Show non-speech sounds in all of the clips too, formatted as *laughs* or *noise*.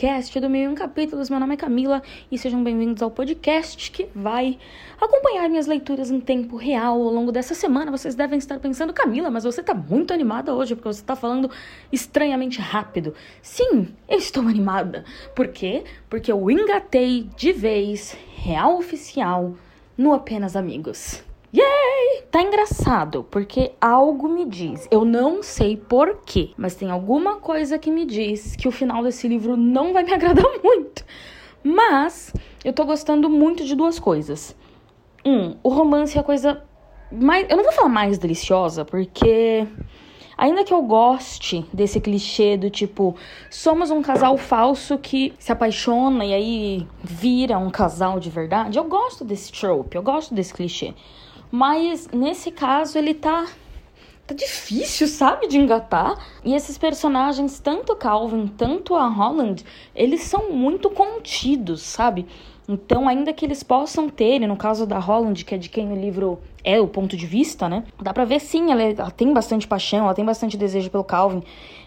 podcast do Meio em Capítulos. Meu nome é Camila e sejam bem-vindos ao podcast que vai acompanhar minhas leituras em tempo real ao longo dessa semana. Vocês devem estar pensando, Camila, mas você tá muito animada hoje porque você tá falando estranhamente rápido. Sim, eu estou animada. Por quê? Porque eu engatei de vez, real oficial, no Apenas Amigos. Yay! Tá engraçado, porque algo me diz, eu não sei porquê, mas tem alguma coisa que me diz que o final desse livro não vai me *laughs* agradar muito. Mas eu tô gostando muito de duas coisas. Um, o romance é a coisa mais. Eu não vou falar mais deliciosa, porque. Ainda que eu goste desse clichê do tipo, somos um casal falso que se apaixona e aí vira um casal de verdade, eu gosto desse trope, eu gosto desse clichê. Mas nesse caso ele tá tá difícil, sabe, de engatar. E esses personagens, tanto Calvin, tanto a Holland, eles são muito contidos, sabe? Então, ainda que eles possam ter, no caso da Holland, que é de quem o livro é o ponto de vista, né? Dá pra ver sim, ela, ela tem bastante paixão, ela tem bastante desejo pelo Calvin.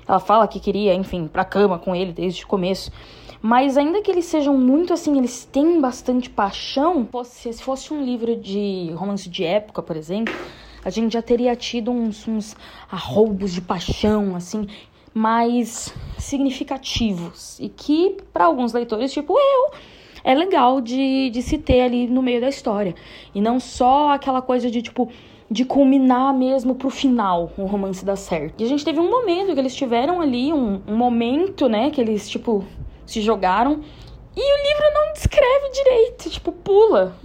Ela fala que queria, enfim, pra cama com ele desde o começo. Mas ainda que eles sejam muito assim, eles têm bastante paixão. Se fosse um livro de romance de época, por exemplo, a gente já teria tido uns, uns arroubos de paixão, assim, mais significativos. E que, para alguns leitores, tipo eu, é legal de, de se ter ali no meio da história. E não só aquela coisa de, tipo, de culminar mesmo pro final o romance dar certo. E a gente teve um momento que eles tiveram ali, um, um momento, né, que eles, tipo, se jogaram. E o livro não descreve direito, tipo, pula.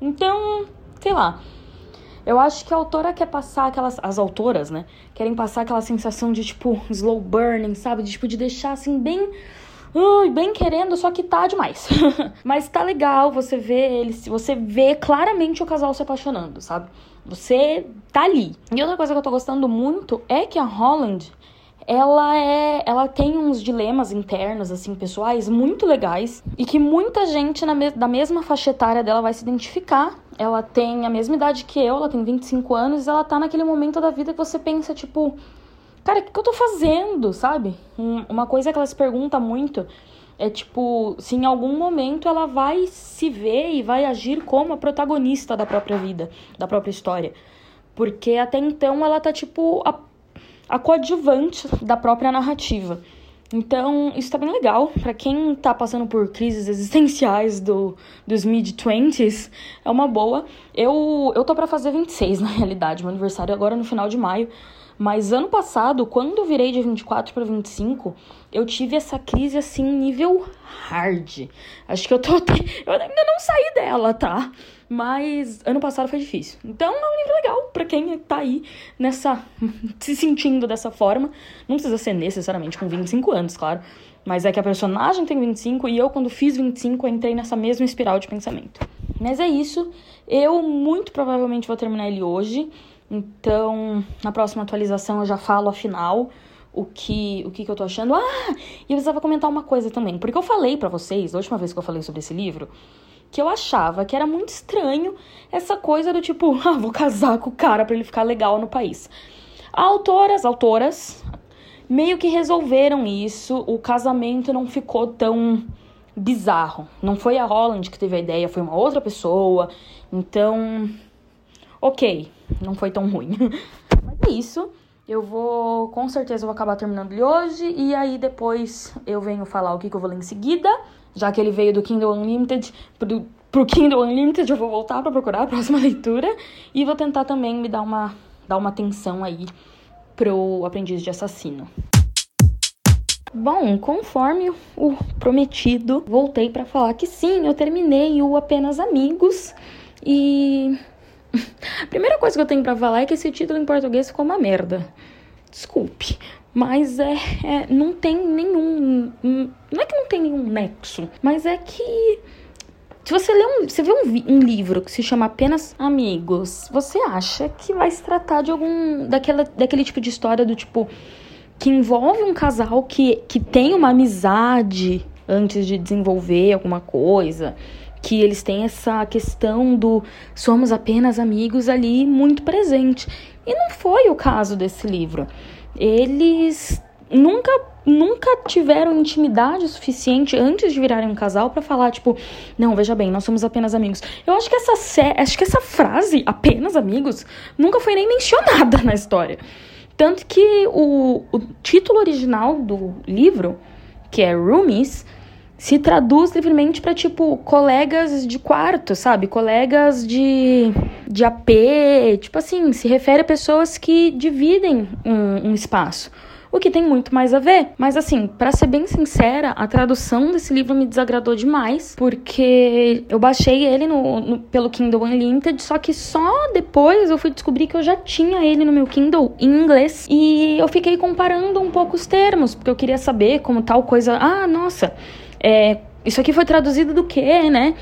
Então, sei lá. Eu acho que a autora quer passar aquelas. As autoras, né? Querem passar aquela sensação de, tipo, slow burning, sabe? De, tipo, de deixar assim, bem. Ui, bem querendo, só que tá demais. *laughs* Mas tá legal você ver eles. Você vê claramente o casal se apaixonando, sabe? Você tá ali. E outra coisa que eu tô gostando muito é que a Holland ela é, ela tem uns dilemas internos assim pessoais muito legais e que muita gente na me da mesma faixa etária dela vai se identificar. Ela tem a mesma idade que eu, ela tem 25 anos, e ela tá naquele momento da vida que você pensa tipo, cara, o que, que eu tô fazendo, sabe? Um, uma coisa que ela se pergunta muito é tipo, se em algum momento ela vai se ver e vai agir como a protagonista da própria vida, da própria história. Porque até então ela tá tipo a a coadjuvante da própria narrativa. Então, isso tá bem legal. para quem tá passando por crises existenciais do, dos mid-20s, é uma boa. Eu, eu tô para fazer 26, *laughs* na realidade. Meu aniversário é agora no final de maio. Mas ano passado, quando eu virei de 24 para 25, eu tive essa crise assim, nível hard. Acho que eu tô. *laughs* Eu ainda não saí dela, tá? Mas ano passado foi difícil. Então é um livro legal para quem tá aí nessa. *laughs* se sentindo dessa forma. Não precisa ser necessariamente com 25 anos, claro. Mas é que a personagem tem 25 e eu, quando fiz 25, entrei nessa mesma espiral de pensamento. Mas é isso. Eu muito provavelmente vou terminar ele hoje. Então, na próxima atualização eu já falo afinal o que, o que, que eu tô achando. Ah, e eu precisava comentar uma coisa também. Porque eu falei para vocês, a última vez que eu falei sobre esse livro, que eu achava que era muito estranho essa coisa do tipo, *laughs* ah, vou casar com o cara para ele ficar legal no país. Autoras, autoras, meio que resolveram isso, o casamento não ficou tão bizarro. Não foi a Holland que teve a ideia, foi uma outra pessoa. Então, ok, não foi tão ruim. *laughs* Mas é isso. Eu vou, com certeza, vou acabar terminando ele hoje. E aí depois eu venho falar o que, que eu vou ler em seguida já que ele veio do Kindle Unlimited pro, pro Kindle Unlimited, eu vou voltar para procurar a próxima *laughs* leitura e vou tentar também me dar uma, dar uma atenção aí pro Aprendiz de Assassino. Bom, conforme o prometido, voltei para falar que sim, eu terminei o Apenas Amigos e a *laughs* primeira coisa que eu tenho para falar é que esse título em português ficou uma merda. Desculpe, mas é, é, não tem nenhum. Não é que não tem nenhum nexo, mas é que. Se você lê um, você vê um, um, livro que se chama apenas Amigos, você acha que vai se tratar de algum daquela, daquele tipo de história do tipo que envolve um casal que, que tem uma amizade antes de desenvolver alguma coisa, que eles têm essa questão do somos apenas amigos ali muito presente. E não foi o caso desse livro eles nunca nunca tiveram intimidade suficiente antes de virarem um casal para falar, tipo, não, veja bem, nós somos apenas amigos. Eu acho que essa acho que essa frase, apenas amigos, nunca foi nem mencionada na história. Tanto que o, o título original do livro, que é Roomies, se traduz livremente para tipo colegas de quarto, sabe? Colegas de, de AP, tipo assim, se refere a pessoas que dividem um, um espaço o que tem muito mais a ver. Mas assim, para ser bem sincera, a tradução desse livro me desagradou demais, porque eu baixei ele no, no, pelo Kindle Unlimited, só que só depois eu fui descobrir que eu já tinha ele no meu Kindle em inglês e eu fiquei comparando um pouco os termos, porque eu queria saber como tal coisa. Ah, nossa, é, isso aqui foi traduzido do que, né?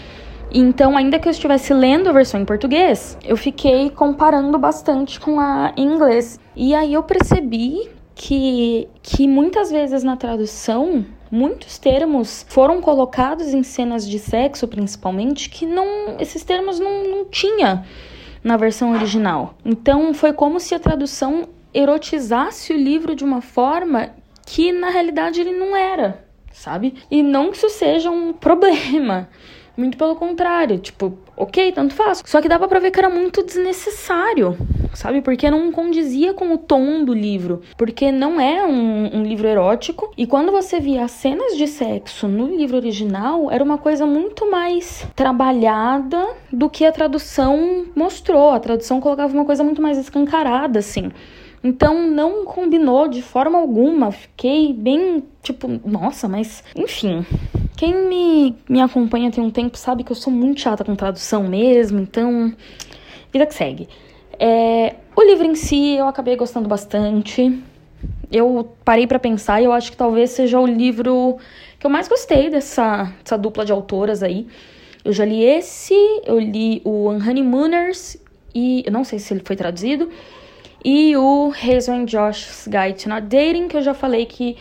Então, ainda que eu estivesse lendo a versão em português, eu fiquei comparando bastante com a em inglês. E aí eu percebi que, que muitas vezes na tradução muitos termos foram colocados em cenas de sexo, principalmente, que não esses termos não, não tinha na versão original. Então foi como se a tradução erotizasse o livro de uma forma que na realidade ele não era, sabe? E não que isso seja um *laughs* problema. Muito pelo contrário, tipo, ok, tanto faz. Só que dava pra ver que era muito desnecessário, sabe? Porque não condizia com o tom do livro. Porque não é um, um, livro erótico. E quando você via as cenas de sexo no livro original, era uma coisa muito mais trabalhada do que a tradução mostrou. A tradução colocava uma coisa muito mais escancarada, assim. Então não combinou de forma alguma. Fiquei bem tipo, nossa, mas enfim. Quem me, me acompanha tem um tempo sabe que eu sou muito chata com tradução mesmo, então. Vida que segue. É, o livro em si eu acabei gostando bastante. Eu parei para pensar e eu acho que talvez seja o livro que eu mais gostei dessa, dessa dupla de autoras aí. Eu já li esse, eu li o Honeymooners e eu não sei se ele foi traduzido, e o Hazel and Josh's Guide to Not Dating, que eu já falei que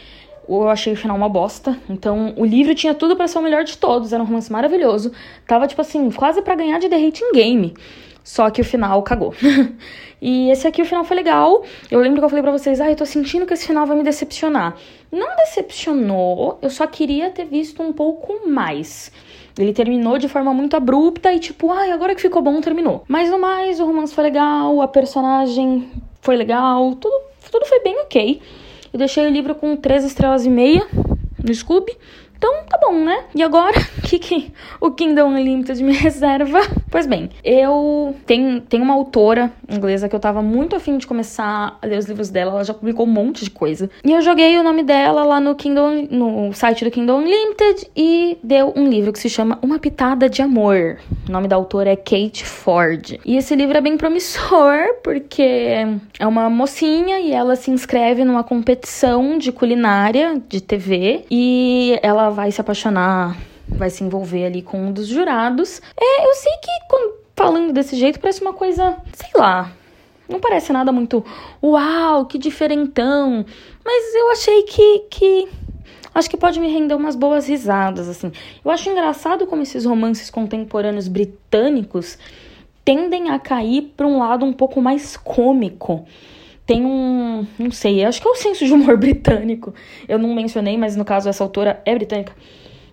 eu achei o final uma bosta. Então, o livro tinha tudo para ser o melhor de todos, era um romance maravilhoso. Tava, tipo assim, quase para ganhar de The Hating Game. Só que o final cagou. *laughs* e esse aqui, o final foi legal. Eu lembro que eu falei pra vocês, ah, eu tô sentindo que esse final vai me decepcionar. Não decepcionou, eu só queria ter visto um pouco mais. Ele terminou de forma muito abrupta e tipo, ai, agora que ficou bom, terminou. Mas no mais, o romance foi legal, a personagem foi legal, tudo, tudo foi bem ok. Eu deixei o livro com três estrelas e meia no Scooby. Então, tá bom, né? E agora, *laughs* que, que o Kindle Unlimited me *laughs* reserva? Pois bem, eu tenho, tenho uma autora inglesa que eu tava muito afim de começar a ler os livros dela. Ela já publicou um monte de coisa. E eu joguei o nome dela lá no Kindle, no site do Kindle Unlimited e deu um livro que se chama Uma Pitada de Amor. O nome da autora é Kate Ford. E esse livro é bem promissor porque é uma mocinha e ela se inscreve numa competição de culinária de TV e ela vai se apaixonar, vai se envolver ali com um dos jurados. É, eu sei que quando, falando desse jeito parece uma coisa, sei lá, não parece nada muito uau, que diferentão. Mas eu achei que, que acho que pode me render umas boas risadas, assim. Eu acho engraçado como esses romances contemporâneos britânicos tendem a cair para um lado um pouco mais cômico tem um. Não sei, acho que é o senso de humor *laughs* britânico. Eu não mencionei, mas no caso essa autora é britânica.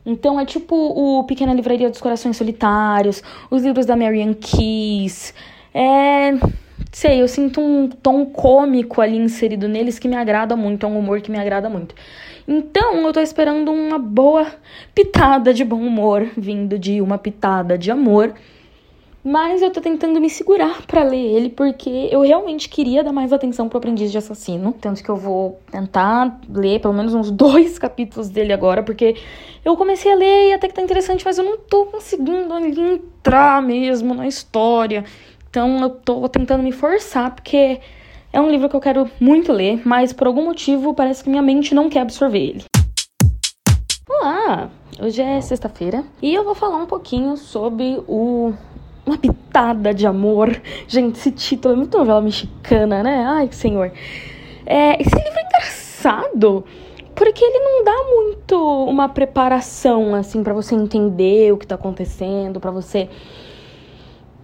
Então é tipo o Pequena Livraria dos Corações Solitários, os livros da Marianne Keys. É. Sei, eu sinto um tom cômico ali inserido neles que me agrada muito, é um humor que me agrada muito. Então eu tô esperando uma boa pitada de bom humor vindo de uma pitada de amor. Mas eu tô tentando me segurar para ler ele porque eu realmente queria dar mais atenção pro Aprendiz de Assassino. Tanto que eu vou tentar ler pelo menos uns *laughs* dois capítulos dele agora, porque eu comecei a ler e até que tá interessante, mas eu não tô conseguindo entrar mesmo na história. Então eu tô tentando me forçar, porque é um livro que eu quero muito ler, mas por algum motivo parece que minha mente não quer absorver ele. Olá! Hoje é sexta-feira e eu vou falar um pouquinho sobre o uma pitada de amor. Gente, esse título é muito novela mexicana, né? Ai, senhor. É, esse livro é engraçado porque ele não dá muito uma preparação assim para você entender o que tá acontecendo, para você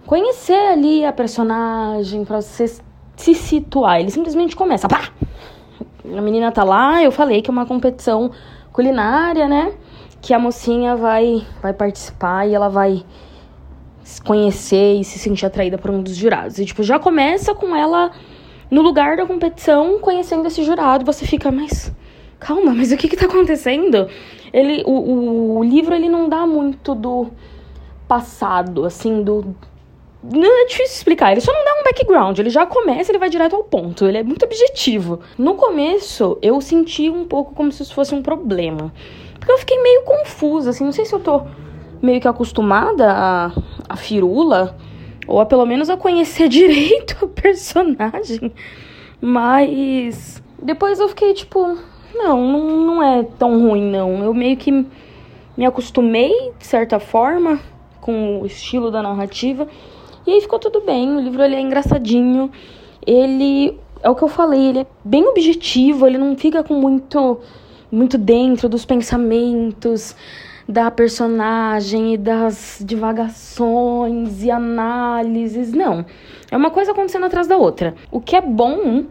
conhecer ali a personagem, para você se situar. Ele simplesmente começa, pá! A menina tá lá, eu falei que é uma competição culinária, né? Que a mocinha vai, vai participar e ela vai conhecer e se sentir atraída por um dos jurados. E, tipo, já começa com ela no lugar da competição, conhecendo esse jurado. Você fica, mas calma, mas o que que tá acontecendo? Ele, o, o livro, ele não dá muito do passado, assim, do não é difícil explicar, ele só não dá um background, ele já começa, ele vai direto ao ponto, ele é muito objetivo. No começo, eu senti um pouco como se isso fosse um problema. Porque eu fiquei meio confusa, assim, não sei se eu tô meio que acostumada a, a firula, ou a pelo menos a conhecer *laughs* direito o personagem. Mas depois eu fiquei tipo, não, não, não é tão ruim, não. Eu meio que me acostumei, de certa forma, com o estilo da narrativa. E aí ficou tudo bem, o livro ele é engraçadinho, ele é o que eu falei, ele é bem objetivo, ele não fica com muito muito dentro dos pensamentos da personagem e das divagações e análises, não. É uma coisa acontecendo atrás da outra. O que é bom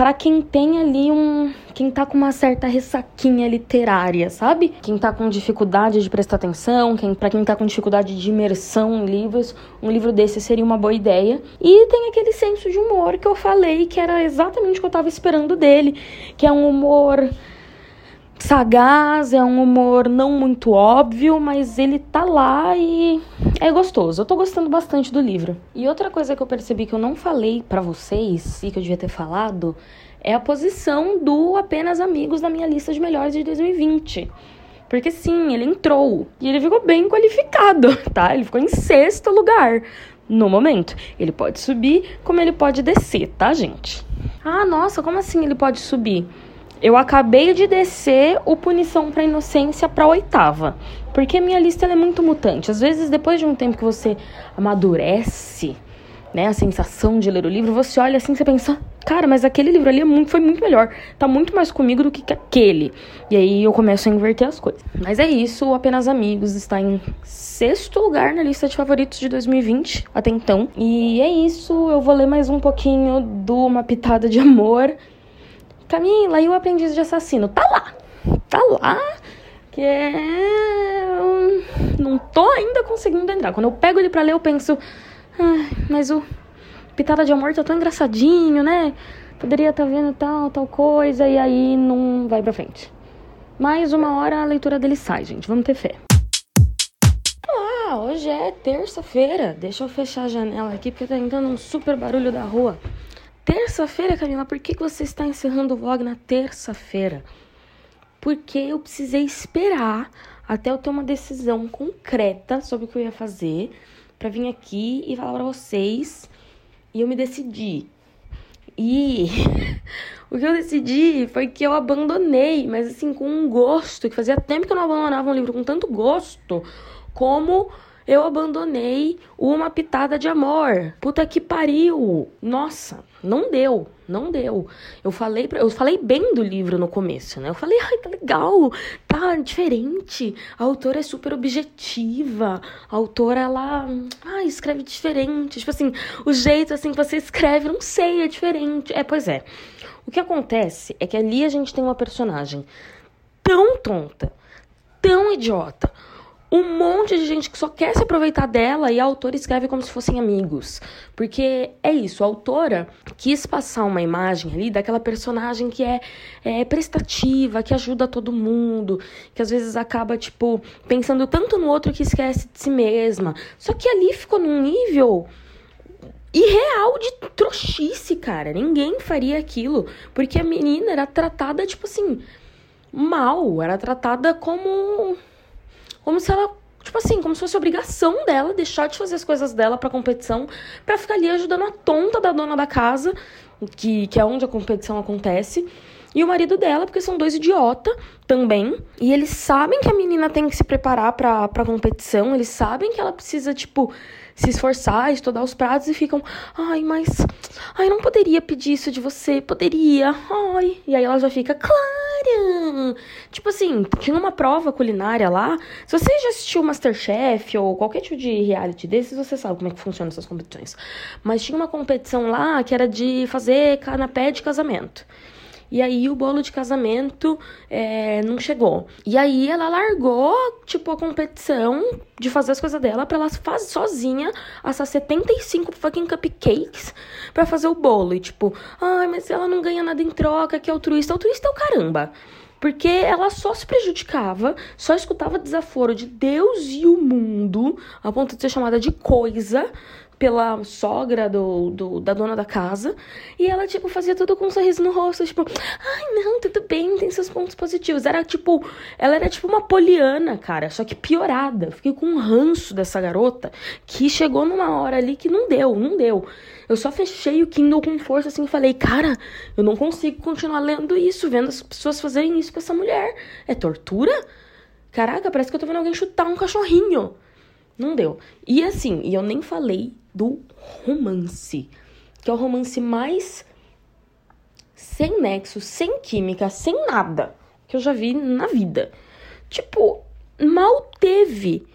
para quem tem ali um. Quem tá com uma certa ressaquinha literária, sabe? Quem tá com dificuldade de prestar atenção, quem, para quem tá com dificuldade de imersão em livros, um livro desse seria uma boa ideia. E tem aquele senso de humor que eu falei que era exatamente o que eu tava esperando dele, que é um humor sagaz, é um humor não muito óbvio, mas ele tá lá e é gostoso. Eu tô gostando bastante do livro. E outra coisa que eu percebi que eu não falei para vocês e que eu devia ter falado é a posição do apenas amigos na minha lista de melhores de 2020. Porque sim, ele entrou e ele ficou bem qualificado, *laughs* tá? Ele ficou em sexto lugar no momento. Ele pode subir, como ele pode descer, tá, gente? Ah, nossa, como assim ele pode subir? Eu acabei de descer o Punição para Inocência para oitava. Porque minha lista é muito mutante. Às vezes, depois de um tempo que você amadurece, né, a sensação de ler o livro, você olha assim e pensa, cara, mas aquele livro ali é muito, foi muito melhor. Tá muito mais comigo do que aquele. E aí eu começo a inverter as coisas. Mas é isso, Apenas Amigos está em sexto lugar na lista de favoritos de 2020, até então. E é isso, eu vou ler mais um pouquinho do Uma Pitada de Amor Camila, e o aprendiz de assassino? Tá lá. Tá lá. Que é. não tô ainda conseguindo entrar. Quando eu pego ele pra ler, eu penso. Ah, mas o Pitada de Amor tá tão engraçadinho, né? Poderia estar tá vendo tal, tal coisa, e aí não vai pra frente. Mais uma hora a leitura dele sai, gente. Vamos ter fé. Ah, hoje é terça-feira. Deixa eu fechar a janela aqui porque tá entrando um super barulho da rua. Terça-feira, Camila, por que, que você está encerrando o vlog na terça-feira? Porque eu precisei esperar até eu ter uma decisão concreta sobre o que eu ia fazer para vir aqui e falar para vocês. E eu me decidi. E *laughs* o que eu decidi foi que eu abandonei, mas assim, com um gosto, que fazia tempo que eu não abandonava um livro com tanto gosto, como eu abandonei uma pitada de amor. Puta que pariu. Nossa, não deu, não deu. Eu falei, pra, eu falei bem do livro no começo, né? Eu falei, ai, tá legal, tá diferente. A autora é super objetiva. A autora, ela, ai, escreve diferente. Tipo assim, o jeito assim que você escreve, não sei, é diferente. É, pois é. O que acontece é que ali a gente tem uma personagem tão tonta, tão idiota, um monte de gente que só quer se aproveitar dela e a autora escreve como se fossem amigos. Porque é isso, a autora quis passar uma imagem ali daquela personagem que é, é prestativa, que ajuda todo mundo, que às vezes acaba, tipo, pensando tanto no outro que esquece de si mesma. Só que ali ficou num nível irreal de trouxice, cara. Ninguém faria aquilo. Porque a menina era tratada, tipo assim, mal. Era tratada como como se ela, tipo assim, como se fosse obrigação dela deixar de fazer as coisas dela pra competição pra ficar ali ajudando a tonta da dona da casa, que, que é onde a competição acontece. E o marido dela, porque são dois idiota também. E eles sabem que a menina tem que se preparar pra, pra competição. Eles sabem que ela precisa, tipo, se esforçar, estudar os pratos e ficam, ai, mas. Ai, não poderia pedir isso de você, poderia. Ai. E aí ela já fica, claro! Tipo assim, tinha uma prova culinária lá. Se você já assistiu Masterchef ou qualquer tipo de reality desses, você sabe como é que funcionam essas competições. Mas tinha uma competição lá que era de fazer canapé de casamento. E aí o bolo de casamento é, não chegou. E aí ela largou, tipo, a competição de fazer as coisas dela pra ela fazer sozinha essas 75 fucking cupcakes pra fazer o bolo. E tipo, ai, mas ela não ganha nada em troca, que é altruísta. Altruísta é o caramba. Porque ela só se prejudicava, só escutava desaforo de Deus e o mundo, a ponto de ser chamada de coisa, pela sogra do, do, da dona da casa. E ela, tipo, fazia tudo com um sorriso no rosto, tipo, ai, não, tudo bem, tem seus pontos positivos. Era tipo, ela era tipo uma poliana, cara, só que piorada. Fiquei com um ranço dessa garota que chegou numa hora ali que não deu, não deu. Eu só fechei o Kindle com força assim e falei, cara, eu não consigo continuar lendo isso, vendo as pessoas fazerem isso com essa mulher. É tortura? Caraca, parece que eu tô vendo alguém chutar um cachorrinho. Não deu. E assim, e eu nem falei do romance, que é o romance mais sem nexo, sem química, sem nada que eu já vi na vida. Tipo, mal teve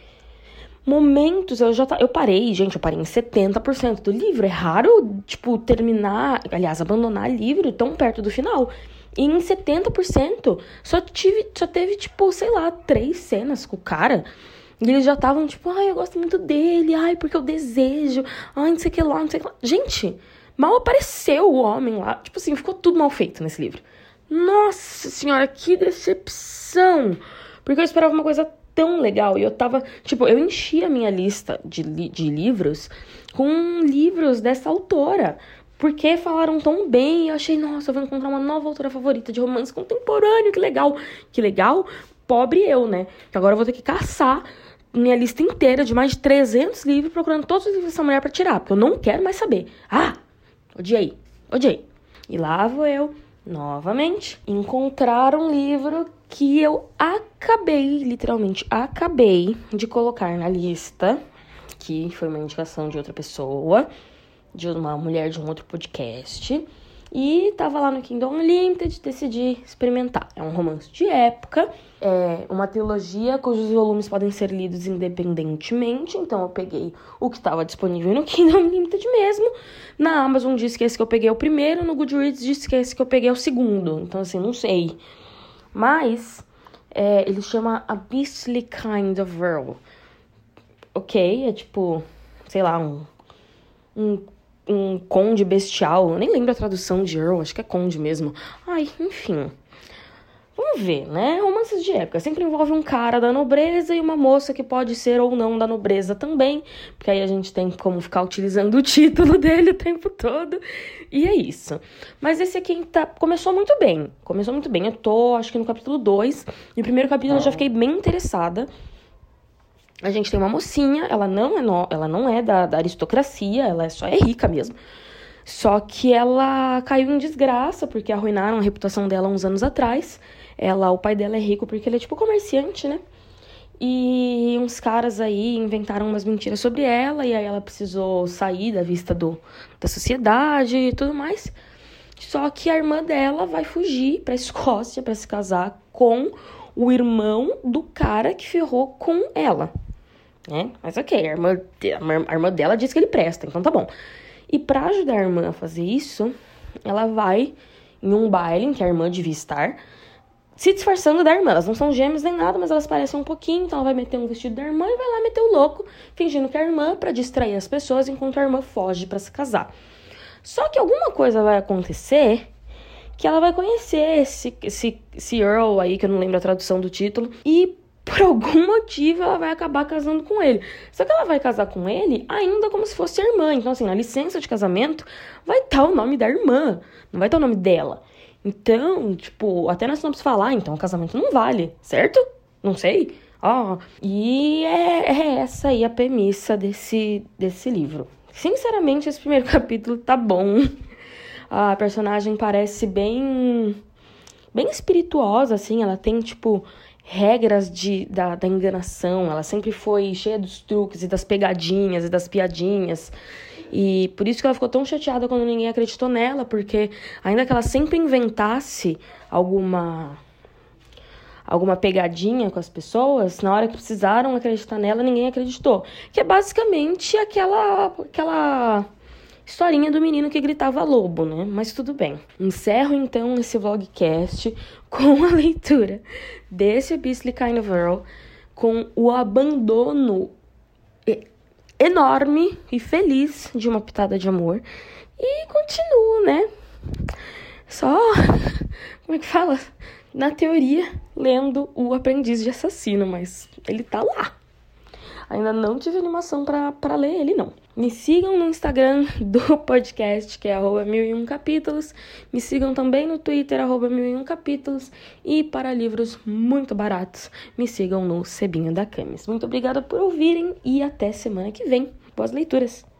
momentos, eu já tá, eu parei, gente, eu parei em 70% do livro. É raro, tipo, terminar, aliás, abandonar livro tão perto do final. E em 70% só tive, só teve tipo, sei lá, três cenas com o cara e eles já estavam tipo, ai, eu gosto muito dele, ai, porque eu desejo, ai, não sei o que lá, não sei o que lá. Gente, mal apareceu o homem lá. Tipo assim, ficou tudo mal feito nesse livro. Nossa senhora, que decepção! Porque eu esperava uma coisa tão legal. E eu tava, tipo, eu enchi a minha lista de, de livros com livros dessa autora. Porque falaram tão bem, eu achei, nossa, eu vou encontrar uma nova autora favorita de romance contemporâneo, que legal. Que legal, pobre eu, né? Que agora eu vou ter que caçar minha lista inteira de mais de 300 livros, procurando todos os livros dessa mulher para tirar, porque eu não quero mais saber. Ah, odiei, odiei. E lá vou eu, novamente, encontrar um livro que eu acabei, literalmente acabei de colocar na lista, que foi uma indicação de outra pessoa, de uma mulher de um outro podcast. E tava lá no Kingdom Unlimited, decidi experimentar. É um romance de época, é uma trilogia cujos volumes podem ser lidos independentemente. Então eu peguei o que estava disponível no Kingdom Unlimited mesmo. Na Amazon disse que esse que eu peguei é o primeiro, no Goodreads disse que esse que eu peguei é o segundo. Então assim, não sei. Mas é, ele chama A Beastly Kind of Girl. Ok, é tipo, sei lá, um, um um conde bestial. Eu nem lembro a tradução de Earl, acho que é conde mesmo. Ai, enfim. Vamos ver, né? Romances de época sempre envolve um cara da nobreza e uma moça que pode ser ou não da nobreza também, porque aí a gente tem como ficar utilizando o título *laughs* dele o tempo todo. E é isso. Mas esse aqui tá, começou muito bem. Começou muito bem. Eu tô, acho que no capítulo 2. E o primeiro capítulo eu já fiquei bem interessada a gente tem uma mocinha, ela não é, no, ela não é da, da aristocracia, ela é, só é rica mesmo. Só que ela caiu em desgraça porque arruinaram a reputação dela uns anos atrás. Ela, o pai dela é rico porque ele é tipo comerciante, né? E uns caras aí inventaram umas mentiras sobre ela e aí ela precisou sair da vista do, da sociedade e tudo mais. Só que a irmã dela vai fugir para Escócia para se casar com o irmão do cara que ferrou com ela né? Mas ok, a irmã, a irmã dela diz que ele presta, então tá bom. E para ajudar a irmã a fazer isso, ela vai em um baile em que a irmã devia estar, se disfarçando da irmã. Elas não são gêmeas nem nada, mas elas parecem um pouquinho, então ela vai meter um vestido da irmã e vai lá meter o louco, fingindo que é a irmã para distrair as pessoas enquanto a irmã foge para se casar. Só que alguma coisa vai acontecer que ela vai conhecer esse, esse, esse Earl aí, que eu não lembro a tradução do título, e por algum motivo ela vai acabar casando com ele. Só que ela vai casar com ele ainda como se fosse irmã. Então, assim, na licença de casamento vai estar o nome da irmã, não vai estar o nome dela. Então, tipo, até nós vamos falar, então o casamento não vale, certo? Não sei. Ó, oh, e é, é essa aí a premissa desse, desse livro. Sinceramente, esse primeiro *laughs* capítulo tá bom. A personagem parece bem bem espirituosa assim, ela tem tipo regras de, da, da enganação. Ela sempre foi cheia dos truques e das pegadinhas e das piadinhas. E por isso que ela ficou tão chateada quando ninguém acreditou nela, porque ainda que ela sempre inventasse alguma alguma pegadinha com as pessoas, na hora que precisaram acreditar nela, ninguém acreditou. Que é basicamente aquela aquela historinha do menino que gritava lobo, né? Mas tudo bem. Encerro então esse vlogcast *laughs* com a leitura desse Beastly Kind of Girl, com o abandono enorme e feliz de uma pitada de amor. E continuo, né? Só. *laughs* Como é que fala? Na teoria, lendo O Aprendiz de Assassino, mas ele tá lá. Ainda não tive animação para ler ele, não. Me sigam no Instagram *laughs* do podcast, que é arroba mil e um capítulos. Me sigam também no Twitter, arroba mil e um capítulos. E para livros muito baratos, me sigam no Cebinho da Camis. Muito obrigada por ouvirem e até semana que vem. Boas leituras!